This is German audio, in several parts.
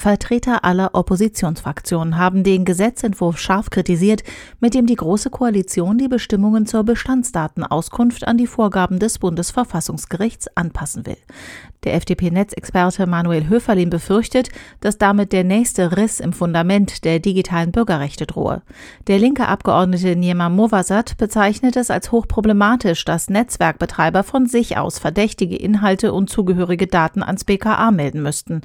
Vertreter aller Oppositionsfraktionen haben den Gesetzentwurf scharf kritisiert, mit dem die Große Koalition die Bestimmungen zur Bestandsdatenauskunft an die Vorgaben des Bundesverfassungsgerichts anpassen will. Der FDP-Netzexperte Manuel Höferlin befürchtet, dass damit der nächste Riss im Fundament der digitalen Bürgerrechte drohe. Der linke Abgeordnete Niema Movasat bezeichnet es als hochproblematisch, dass Netzwerkbetreiber von sich aus verdächtige Inhalte und zugehörige Daten ans BKA melden müssten.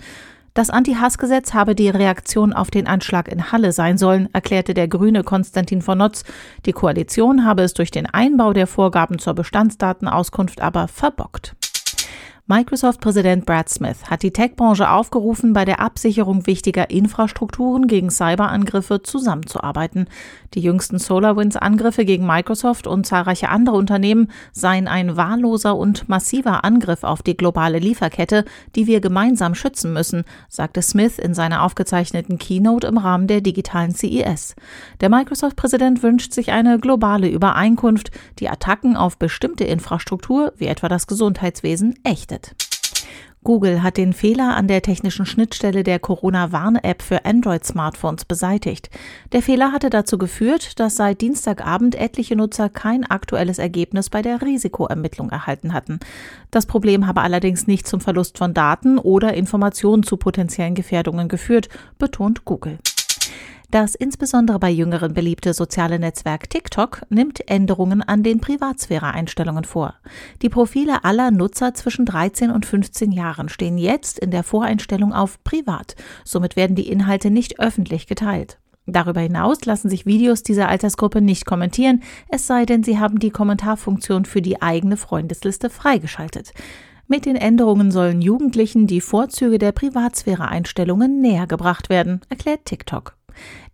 Das Anti-Hass-Gesetz habe die Reaktion auf den Anschlag in Halle sein sollen, erklärte der Grüne Konstantin von Notz. Die Koalition habe es durch den Einbau der Vorgaben zur Bestandsdatenauskunft aber verbockt. Microsoft-Präsident Brad Smith hat die Tech-Branche aufgerufen, bei der Absicherung wichtiger Infrastrukturen gegen Cyberangriffe zusammenzuarbeiten. Die jüngsten SolarWinds-Angriffe gegen Microsoft und zahlreiche andere Unternehmen seien ein wahlloser und massiver Angriff auf die globale Lieferkette, die wir gemeinsam schützen müssen, sagte Smith in seiner aufgezeichneten Keynote im Rahmen der digitalen CES. Der Microsoft-Präsident wünscht sich eine globale Übereinkunft, die Attacken auf bestimmte Infrastruktur, wie etwa das Gesundheitswesen, ächtet getestet. Google hat den Fehler an der technischen Schnittstelle der Corona-Warn-App für Android-Smartphones beseitigt. Der Fehler hatte dazu geführt, dass seit Dienstagabend etliche Nutzer kein aktuelles Ergebnis bei der Risikoermittlung erhalten hatten. Das Problem habe allerdings nicht zum Verlust von Daten oder Informationen zu potenziellen Gefährdungen geführt, betont Google. Das insbesondere bei Jüngeren beliebte soziale Netzwerk TikTok nimmt Änderungen an den Privatsphäre-Einstellungen vor. Die Profile aller Nutzer zwischen 13 und 15 Jahren stehen jetzt in der Voreinstellung auf Privat. Somit werden die Inhalte nicht öffentlich geteilt. Darüber hinaus lassen sich Videos dieser Altersgruppe nicht kommentieren, es sei denn, sie haben die Kommentarfunktion für die eigene Freundesliste freigeschaltet. Mit den Änderungen sollen Jugendlichen die Vorzüge der Privatsphäre-Einstellungen näher gebracht werden, erklärt TikTok.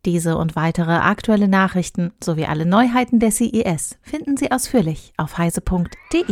Diese und weitere aktuelle Nachrichten sowie alle Neuheiten der CES finden Sie ausführlich auf heise.de.